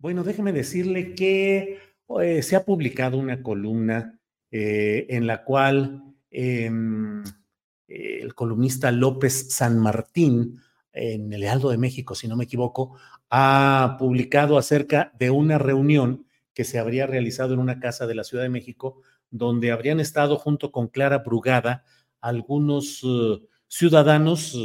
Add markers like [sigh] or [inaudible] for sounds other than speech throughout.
Bueno, déjeme decirle que eh, se ha publicado una columna eh, en la cual eh, el columnista López San Martín, en el Heraldo de México, si no me equivoco, ha publicado acerca de una reunión que se habría realizado en una casa de la Ciudad de México, donde habrían estado junto con Clara Brugada algunos uh, ciudadanos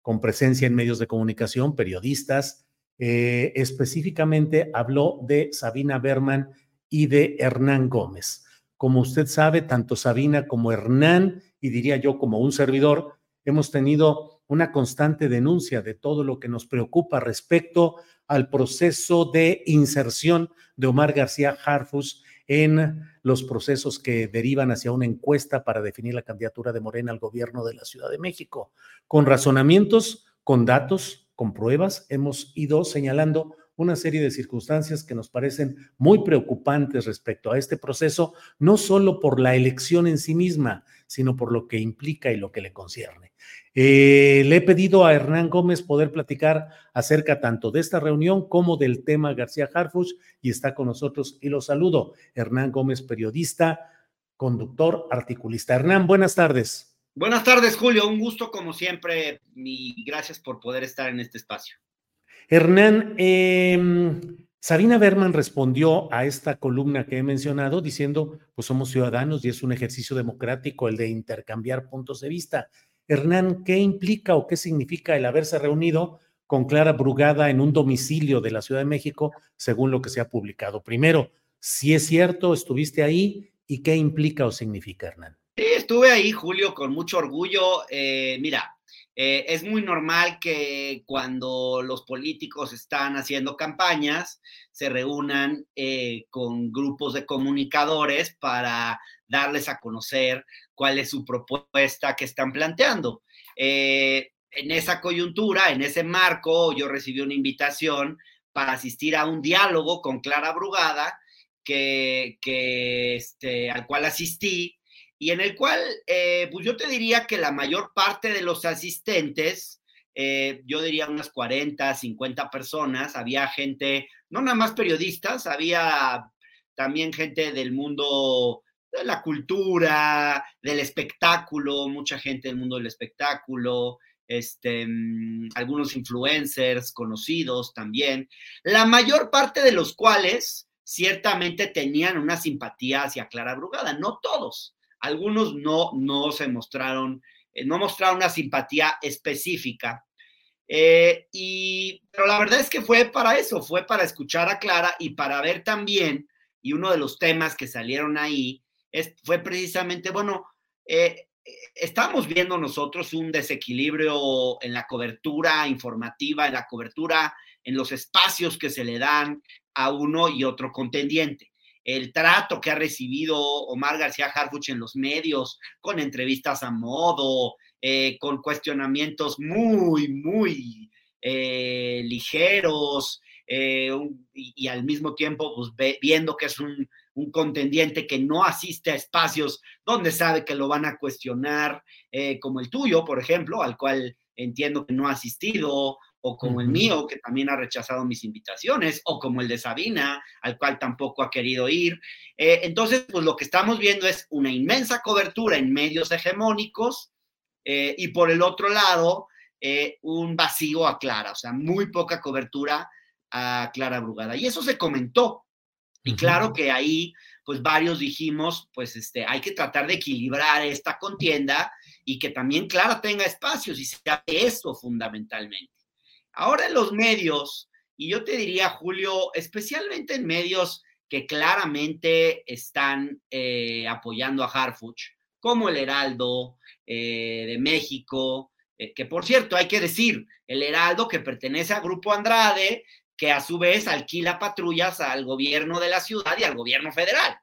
con presencia en medios de comunicación, periodistas, eh, específicamente habló de Sabina Berman y de Hernán Gómez. Como usted sabe, tanto Sabina como Hernán, y diría yo como un servidor, hemos tenido una constante denuncia de todo lo que nos preocupa respecto al proceso de inserción de Omar García Harfus en los procesos que derivan hacia una encuesta para definir la candidatura de Morena al gobierno de la Ciudad de México. Con razonamientos, con datos, con pruebas, hemos ido señalando una serie de circunstancias que nos parecen muy preocupantes respecto a este proceso, no solo por la elección en sí misma, sino por lo que implica y lo que le concierne. Eh, le he pedido a Hernán Gómez poder platicar acerca tanto de esta reunión como del tema García Harfuch y está con nosotros y lo saludo. Hernán Gómez, periodista, conductor, articulista. Hernán, buenas tardes. Buenas tardes, Julio. Un gusto como siempre y gracias por poder estar en este espacio. Hernán, eh, Sabina Berman respondió a esta columna que he mencionado diciendo, pues somos ciudadanos y es un ejercicio democrático el de intercambiar puntos de vista. Hernán, ¿qué implica o qué significa el haberse reunido con Clara Brugada en un domicilio de la Ciudad de México, según lo que se ha publicado? Primero, si es cierto, estuviste ahí y qué implica o significa, Hernán. Sí, estuve ahí, Julio, con mucho orgullo. Eh, mira, eh, es muy normal que cuando los políticos están haciendo campañas, se reúnan eh, con grupos de comunicadores para darles a conocer cuál es su propuesta que están planteando. En esa coyuntura, en ese marco, yo recibí una invitación para asistir a un diálogo con Clara Brugada, que, este, al cual asistí, y en el cual, eh, pues yo te diría que la mayor parte de los asistentes, eh, yo diría unas 40, 50 personas, había gente, no nada más periodistas, había también gente del mundo de la cultura, del espectáculo, mucha gente del mundo del espectáculo, este, mm, algunos influencers conocidos también, la mayor parte de los cuales ciertamente tenían una simpatía hacia Clara Brugada, no todos, algunos no, no se mostraron, eh, no mostraron una simpatía específica. Eh, y, pero la verdad es que fue para eso, fue para escuchar a Clara y para ver también, y uno de los temas que salieron ahí es, fue precisamente, bueno, eh, estamos viendo nosotros un desequilibrio en la cobertura informativa, en la cobertura, en los espacios que se le dan a uno y otro contendiente. El trato que ha recibido Omar García Harfuch en los medios, con entrevistas a modo, eh, con cuestionamientos muy, muy eh, ligeros eh, y, al mismo tiempo pues, viendo que es un, contendiente que no asiste a espacios donde sabe que lo van a cuestionar, como el tuyo, por ejemplo, al cual entiendo que no ha asistido, o como el mío, que también ha rechazado mis invitaciones, o como el de Sabina, al cual tampoco ha querido ir. Eh, entonces, pues lo que estamos viendo es una inmensa cobertura en medios hegemónicos eh, y por el otro lado, un vacío a Clara, o sea, muy poca cobertura a Clara Brugada. Y eso se comentó y claro que ahí, pues varios dijimos, pues este, hay que tratar de equilibrar esta contienda y que también Clara tenga espacios y sea eso fundamentalmente. Ahora en los medios, y yo te diría, Julio, especialmente en medios que claramente están eh, apoyando a Harfuch, como el Heraldo eh, de México, eh, que por cierto, hay que decir, el Heraldo que pertenece al Grupo Andrade, que a su vez alquila patrullas al gobierno de la ciudad y al gobierno federal,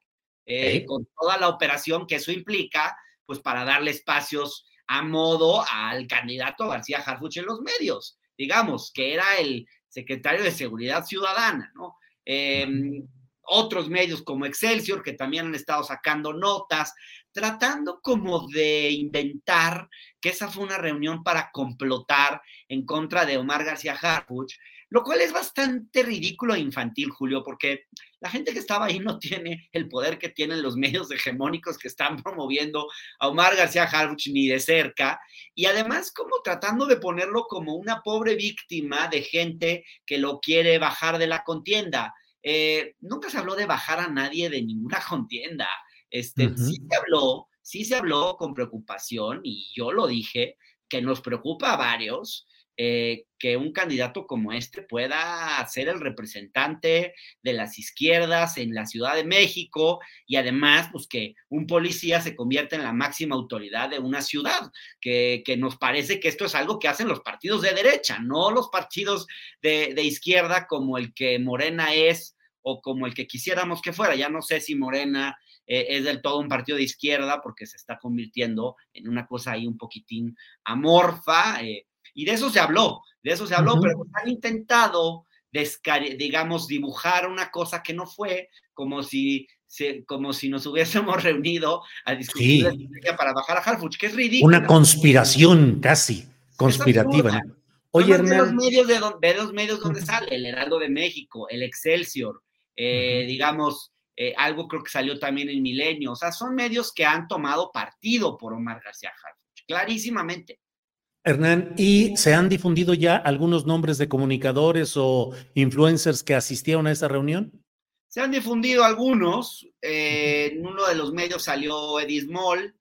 eh, con toda la operación que eso implica, pues para darle espacios a modo al candidato García Harfuch en los medios, digamos, que era el secretario de Seguridad Ciudadana, ¿no? Em, otros medios como Excelsior, que también han estado sacando notas, tratando como de inventar que esa fue una reunión para complotar en contra de Omar García Harfuch, lo cual es bastante ridículo e infantil, Julio, porque la gente que estaba ahí no tiene el poder que tienen los medios hegemónicos que están promoviendo a Omar García Harfuch ni de cerca, y además como tratando de ponerlo como una pobre víctima de gente que lo quiere bajar de la contienda. Eh, nunca se habló de bajar a nadie de ninguna [laughs] contienda. Este, Sí se habló, sí se habló con preocupación, y yo lo dije, que nos preocupa a varios, eh, que un candidato como este pueda ser el representante de las izquierdas en la Ciudad de México y además, pues que un policía se convierta en la máxima autoridad de una ciudad, que, nos parece que esto es algo que hacen los partidos de derecha, no los partidos de, izquierda como el que Morena es o como el que quisiéramos que fuera. Ya no sé si Morena eh, es del todo un partido de izquierda porque se está convirtiendo en una cosa ahí un poquitín amorfa. Eh, y de eso se habló, de eso se habló, pero han intentado, digamos, dibujar una cosa que no fue, como si, como si nos [laughs] hubiésemos reunido a discutir la estrategia para bajar a Harfuch, que es ridículo. Una conspiración casi conspirativa. Oye, Hernán. los medios de, los medios donde sale, el Heraldo de México, el Excelsior, eh, digamos, eh, algo creo que salió también en Milenio. O sea, son medios que han tomado partido por Omar García Harfuch, clarísimamente. Hernán, ¿y se han difundido ya algunos nombres de comunicadores o influencers que asistieron a esa reunión? Se han difundido algunos. Eh, en uno de los medios salió Edismol.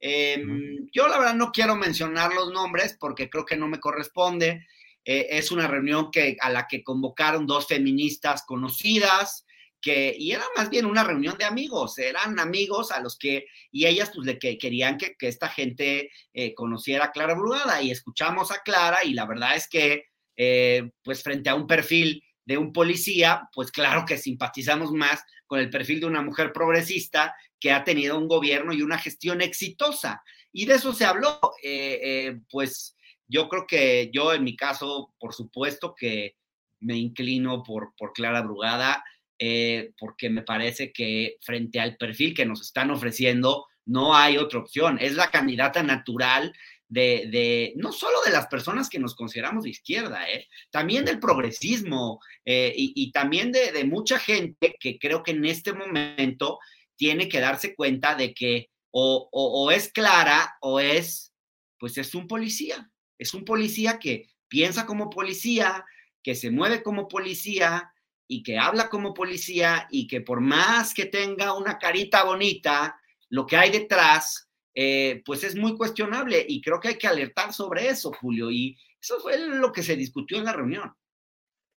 Em, yo la verdad no quiero mencionar los nombres porque creo que no me corresponde. Eh, es una reunión que, a la que convocaron dos feministas conocidas y era más bien una reunión de amigos, eran amigos a los que, y ellas pues le que querían que, esta gente eh, conociera a Clara Brugada y escuchamos a Clara y la verdad es que eh, pues frente a un perfil de un policía, pues claro que simpatizamos más con el perfil de una mujer progresista que ha tenido un gobierno y una gestión exitosa. Y de eso se habló, eh, pues yo creo que yo en mi caso, por supuesto que me inclino por, por Clara Brugada eh, porque me parece que frente al perfil que nos están ofreciendo, no hay otra opción. Es la candidata natural de, no solo de las personas que nos consideramos de izquierda, ¿eh? también del progresismo eh, y, también de, mucha gente que creo que en este momento tiene que darse cuenta de que o, o es clara o es, pues es un policía. Es un policía que piensa como policía, que se mueve como policía y que habla como policía y que por más que tenga una carita bonita, lo que hay detrás, eh, pues es muy cuestionable y creo que hay que alertar sobre eso, Julio. Y eso fue lo que se discutió en la reunión.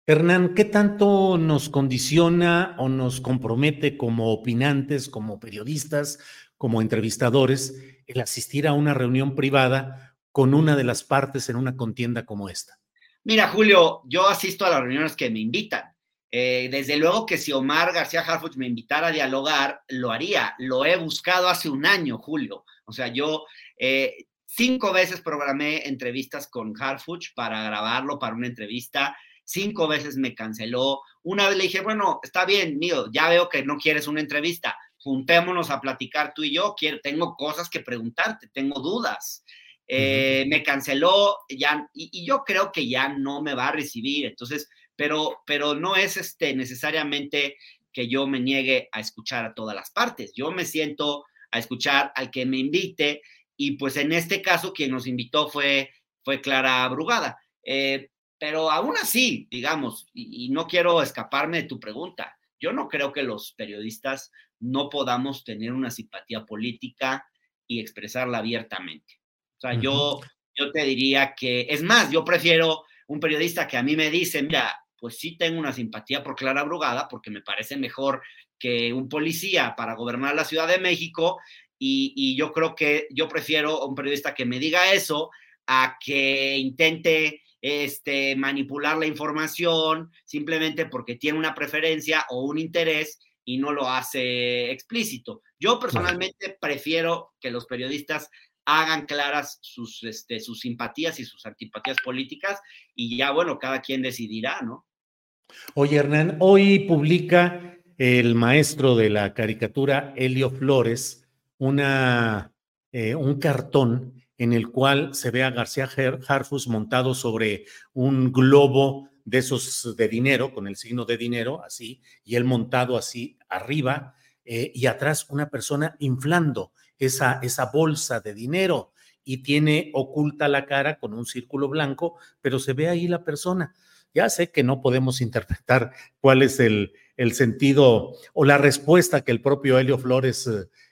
Hernán, ¿qué tanto nos condiciona o nos compromete como opinantes, como periodistas, como entrevistadores, el asistir a una reunión privada con una de las partes en una contienda como esta? Mira, Julio, yo asisto a las reuniones que me invitan. Eh, desde luego que si Omar García Harfuch me invitara a dialogar, lo haría. Lo he buscado hace un año, Julio. O sea, yo eh, cinco veces programé entrevistas con Harfuch para grabarlo para una entrevista cinco veces me canceló. Una vez le dije, bueno, está bien, mío, ya veo que no quieres una entrevista, juntémonos a platicar tú y yo, quiero, tengo cosas que preguntarte, tengo dudas. Eh, me canceló ya, y, yo creo que ya no me va a recibir, entonces, pero, pero no es este, necesariamente que yo me niegue a escuchar a todas las partes, yo me siento a escuchar al que me invite, y pues en este caso quien nos invitó fue, fue Clara Brugada. Eh, pero aún así, digamos, y, no quiero escaparme de tu pregunta, yo no creo que los periodistas no podamos tener una simpatía política y expresarla abiertamente. O sea, yo, yo te diría que, es más, yo prefiero un periodista que a mí me dice, mira, pues sí tengo una simpatía por Clara Brugada, porque me parece mejor que un policía para gobernar la Ciudad de México, y, y yo creo que yo prefiero un periodista que me diga eso a que intente este, manipular la información simplemente porque tiene una preferencia o un interés y no lo hace explícito. Yo personalmente prefiero que los periodistas hagan claras sus, este, sus simpatías y sus antipatías políticas y ya, bueno, cada quien decidirá, ¿no? Oye, Hernán, hoy publica el maestro de la caricatura, Helio Flores, una, eh, un cartón en el cual se ve a García Harfus montado sobre un globo de esos de dinero, con el signo de dinero, así, y él montado así arriba, eh, y atrás una persona inflando esa, esa bolsa de dinero y tiene oculta la cara con un círculo blanco, pero se ve ahí la persona. Ya sé que no podemos interpretar cuál es el, el sentido o la respuesta que el propio Helio Flores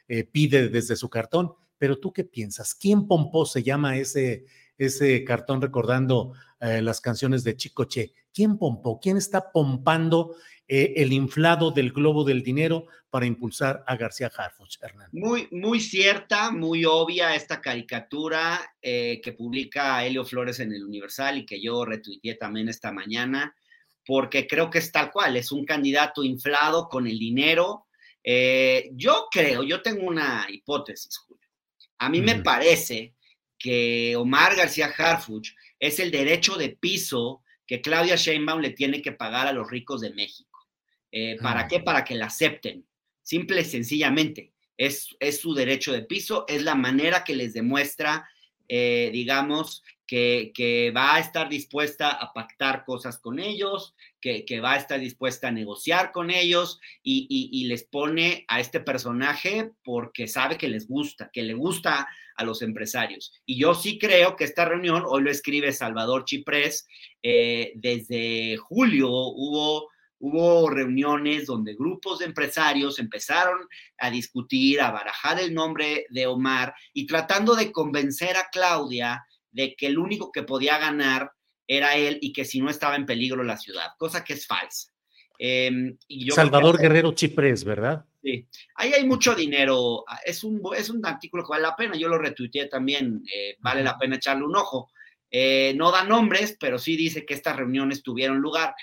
eh, pide desde su cartón, pero tú qué piensas? ¿Quién pompó se llama ese, ese cartón recordando eh, las canciones de Chicoche? ¿Quién pompó? ¿Quién está pompando eh, el inflado del globo del dinero para impulsar a García Harfuch, Hernán? Muy, muy cierta, muy obvia esta caricatura eh, que publica Helio Flores en el Universal y que yo retuiteé también esta mañana, porque creo que es tal cual, es un candidato inflado con el dinero. yo creo, yo tengo una hipótesis, a mí me parece que Omar García Harfuch es el derecho de piso que Claudia Sheinbaum le tiene que pagar a los ricos de México. Eh, ¿Para ah. qué? Para que la acepten. Simple y sencillamente. Es, es, su derecho de piso, es la manera que les demuestra, eh, digamos, que, va a estar dispuesta a pactar cosas con ellos, que, va a estar dispuesta a negociar con ellos y, les pone a este personaje porque sabe que les gusta, que le gusta a los empresarios. Y yo sí creo que esta reunión, hoy lo escribe Salvador Chiprés, eh, desde julio hubo hubo reuniones donde grupos de empresarios empezaron a discutir, a barajar el nombre de Omar y tratando de convencer a Claudia de que el único que podía ganar era él y que si no estaba en peligro la ciudad, cosa que es falsa. Em, Salvador Guerrero Chiprés, ¿verdad? Sí, ahí hay mucho dinero, es un, es un artículo que vale la pena, yo lo retuiteé también, eh, vale la pena echarle un ojo. Eh, no da nombres, pero sí dice que estas reuniones tuvieron lugar.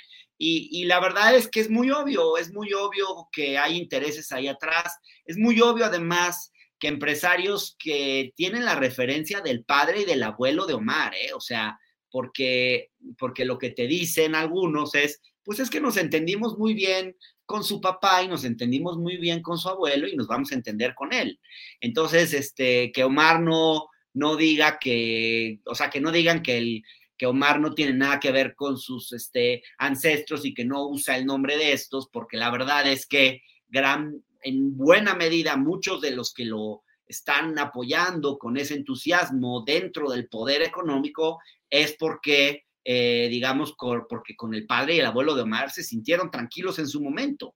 Y, la verdad es que es muy obvio, es muy obvio que hay intereses ahí atrás, es muy obvio además que empresarios que tienen la referencia del padre y del abuelo de Omar, ¿eh? O sea, porque, porque lo que te dicen algunos es, pues es que nos entendimos muy bien con su papá y nos entendimos muy bien con su abuelo y nos vamos a entender con él. Entonces, este, que Omar no, no diga que, o sea, que no digan que el, que Omar no tiene nada que ver con sus este, ancestros y que no usa el nombre de estos, porque la verdad es que gran, en buena medida muchos de los que lo están apoyando con ese entusiasmo dentro del poder económico es porque, eh, digamos, porque con el padre y el abuelo de Omar se sintieron tranquilos en su momento.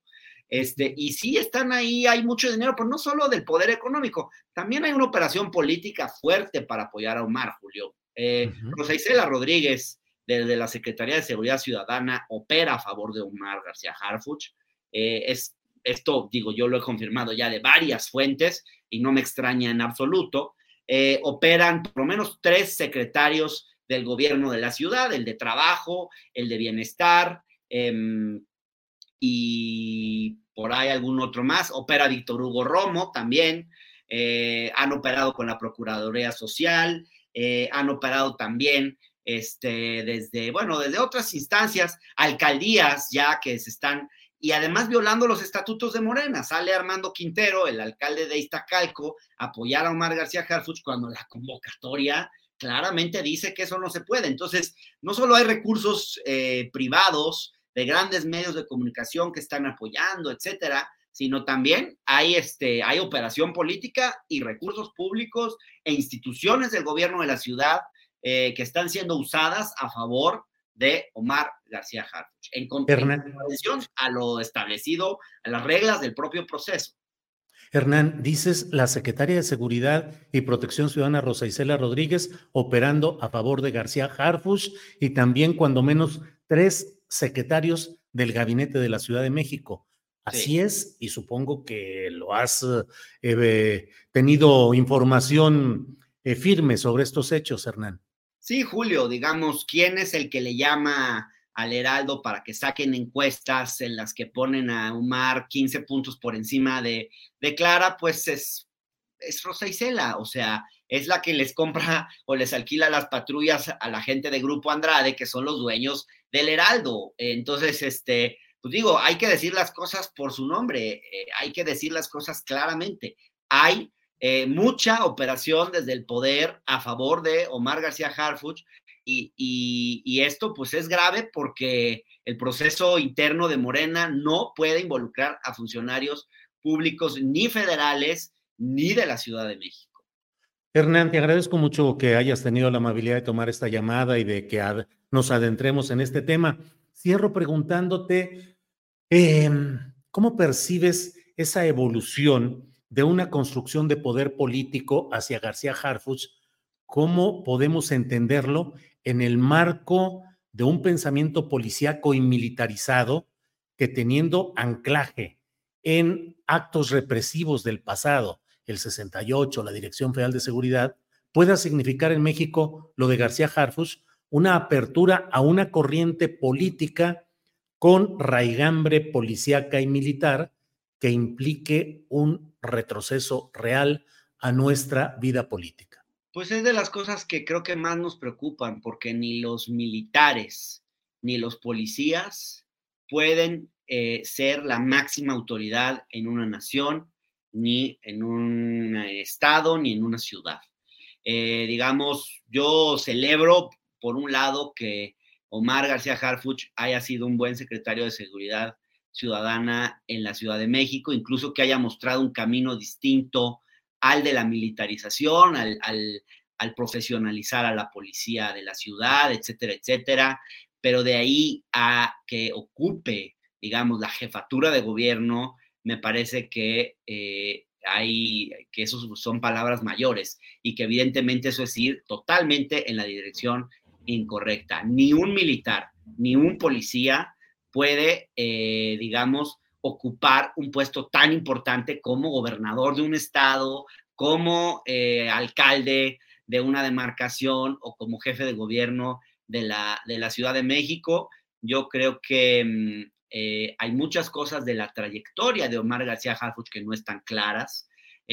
Este, y sí están ahí, hay mucho dinero, pero no solo del poder económico, también hay una operación política fuerte para apoyar a Omar, Julio. Eh, Rosa Isela Rodríguez, desde la Secretaría de Seguridad Ciudadana, opera a favor de Omar García Harfuch. Eh, es, esto, digo, yo lo he confirmado ya de varias fuentes y no me extraña en absoluto. Eh, operan por lo menos tres secretarios del gobierno de la ciudad, el de trabajo, el de bienestar, em, y por ahí algún otro más. Opera Víctor Hugo Romo también. Eh, han operado con la Procuraduría Social, eh, han operado también este, desde, bueno, desde otras instancias, alcaldías ya que se están, y además violando los estatutos de Morena. Sale Armando Quintero, el alcalde de Iztacalco, a apoyar a Omar García Harfuch cuando la convocatoria claramente dice que eso no se puede. Entonces, no solo hay recursos eh, privados, de grandes medios de comunicación que están apoyando, etcétera, sino también hay, este, hay operación política y recursos públicos e instituciones del gobierno de la ciudad eh, que están siendo usadas a favor de Omar García Harfuch, en contradicción a lo establecido, a las reglas del propio proceso. Hernán, dices la secretaria de Seguridad y Protección Ciudadana Rosa Isela Rodríguez operando a favor de García Harfuch y también cuando menos tres secretarios del gabinete de la Ciudad de México. Así es, y supongo que lo has eh, eh, tenido información eh, firme sobre estos hechos, Hernán. Sí, Julio, digamos, ¿quién es el que le llama al Heraldo para que saquen encuestas en las que ponen a Umar 15 puntos por encima de, de Clara? Pues es, es Rosa Isela, o sea, es la que les compra o les alquila las patrullas a la gente de Grupo Andrade, que son los dueños del Heraldo. Entonces, este, pues digo, hay que decir las cosas por su nombre, eh, hay que decir las cosas claramente. Hay eh, mucha operación desde el poder a favor de Omar García Harfuch y, y, esto pues es grave porque el proceso interno de Morena no puede involucrar a funcionarios públicos ni federales ni de la Ciudad de México. Hernán, te agradezco mucho que hayas tenido la amabilidad de tomar esta llamada y de que nos adentremos en este tema. Cierro preguntándote, em, ¿cómo percibes esa evolución de una construcción de poder político hacia García Harfuch? ¿Cómo podemos entenderlo en el marco de un pensamiento policíaco y militarizado que teniendo anclaje en actos represivos del pasado, el 68, la Dirección Federal de Seguridad, pueda significar en México lo de García Harfus, una apertura a una corriente política con raigambre policíaca y militar que implique un retroceso real a nuestra vida política. Pues es de las cosas que creo que más nos preocupan, porque ni los militares ni los policías pueden eh, ser la máxima autoridad en una nación ni en un estado, ni en una ciudad. Eh, digamos, yo celebro, por un lado, que Omar García Harfuch haya sido un buen secretario de Seguridad Ciudadana en la Ciudad de México, incluso que haya mostrado un camino distinto al de la militarización, al, al profesionalizar a la policía de la ciudad, etcétera, etcétera. Pero de ahí a que ocupe, digamos, la jefatura de gobierno, me parece que eh, hay, que esos son palabras mayores y que evidentemente eso es ir totalmente en la dirección incorrecta. Ni un militar, ni un policía puede, eh, digamos, ocupar un puesto tan importante como gobernador de un estado, como eh, alcalde de una demarcación o como jefe de gobierno de la, de la Ciudad de México. Yo creo que mm, eh, hay muchas cosas de la trayectoria de Omar García Harfuch que no están claras.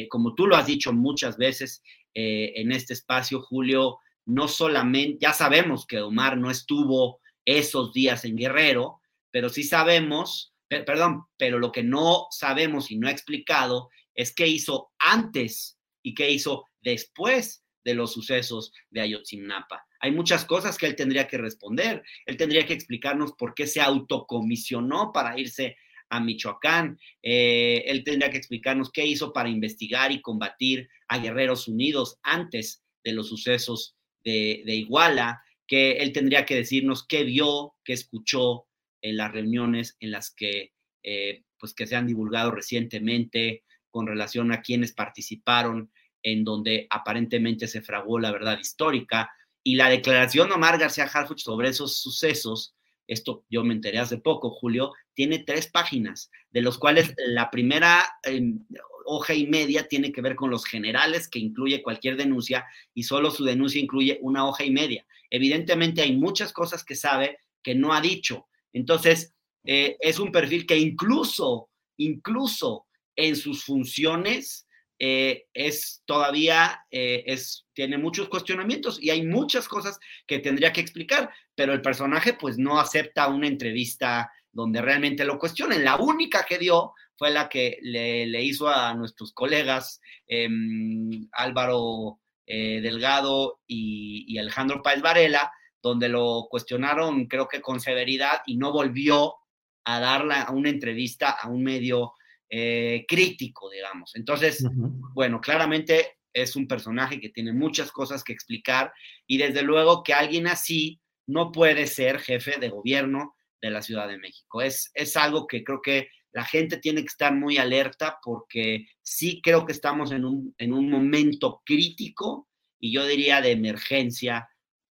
Como tú lo has dicho muchas veces en este espacio, Julio, no solamente, ya sabemos que Omar no estuvo esos días en Guerrero, pero sí sabemos, perdón, pero lo que no sabemos y no ha explicado es qué hizo antes y qué hizo después de los sucesos de Ayotzinapa. Hay muchas cosas que él tendría que responder. Él tendría que explicarnos por qué se autocomisionó para irse a Michoacán. Eh, él tendría que explicarnos qué hizo para investigar y combatir a Guerreros Unidos antes de los sucesos de, Iguala, que él tendría que decirnos qué vio, qué escuchó en las reuniones en las que, eh, pues que se han divulgado recientemente con relación a quienes participaron, en donde aparentemente se fraguó la verdad histórica. Y la declaración de Omar García Harfuch sobre esos sucesos, esto yo me enteré hace poco, Julio, tiene tres páginas, de los cuales la primera em, hoja y media tiene que ver con los generales, que incluye cualquier denuncia, y solo su denuncia incluye una hoja y media. Evidentemente hay muchas cosas que sabe que no ha dicho. Entonces, eh, es un perfil que incluso, incluso en sus funciones, eh, es todavía, eh, es, tiene muchos cuestionamientos y hay muchas cosas que tendría que explicar, pero el personaje pues no acepta una entrevista donde realmente lo cuestionen. La única que dio fue la que le, hizo a nuestros colegas em, Álvaro eh, Delgado y, y, Alejandro Páez Varela, donde lo cuestionaron creo que con severidad y no volvió a darle una entrevista a un medio eh, crítico, digamos. Entonces, bueno, claramente es un personaje que tiene muchas cosas que explicar y desde luego que alguien así no puede ser jefe de gobierno de la Ciudad de México. Es, es algo que creo que la gente tiene que estar muy alerta porque sí creo que estamos en un, en un momento crítico y yo diría de emergencia,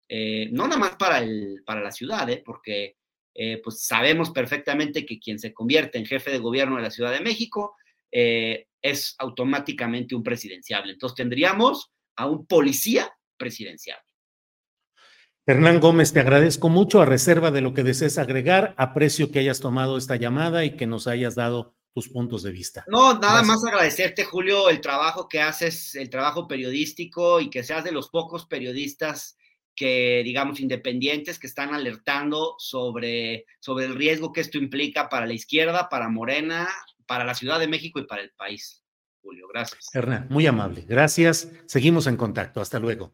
eh, no nada más para, el, para la ciudad, ¿eh? porque eh, pues sabemos perfectamente que quien se convierte en jefe de gobierno de la Ciudad de México es automáticamente un presidenciable. Entonces tendríamos a un policía presidenciable. Hernán Gómez, te agradezco mucho a reserva de lo que desees agregar. Aprecio que hayas tomado esta llamada y que nos hayas dado tus puntos de vista. No, nada más agradecerte, Julio, el trabajo que haces, el trabajo periodístico y que seas de los pocos periodistas que, digamos, independientes que están alertando sobre, sobre el riesgo que esto implica para la izquierda, para Morena, para la Ciudad de México y para el país. Julio, gracias. Hernán, muy amable. Gracias. Seguimos en contacto. Hasta luego.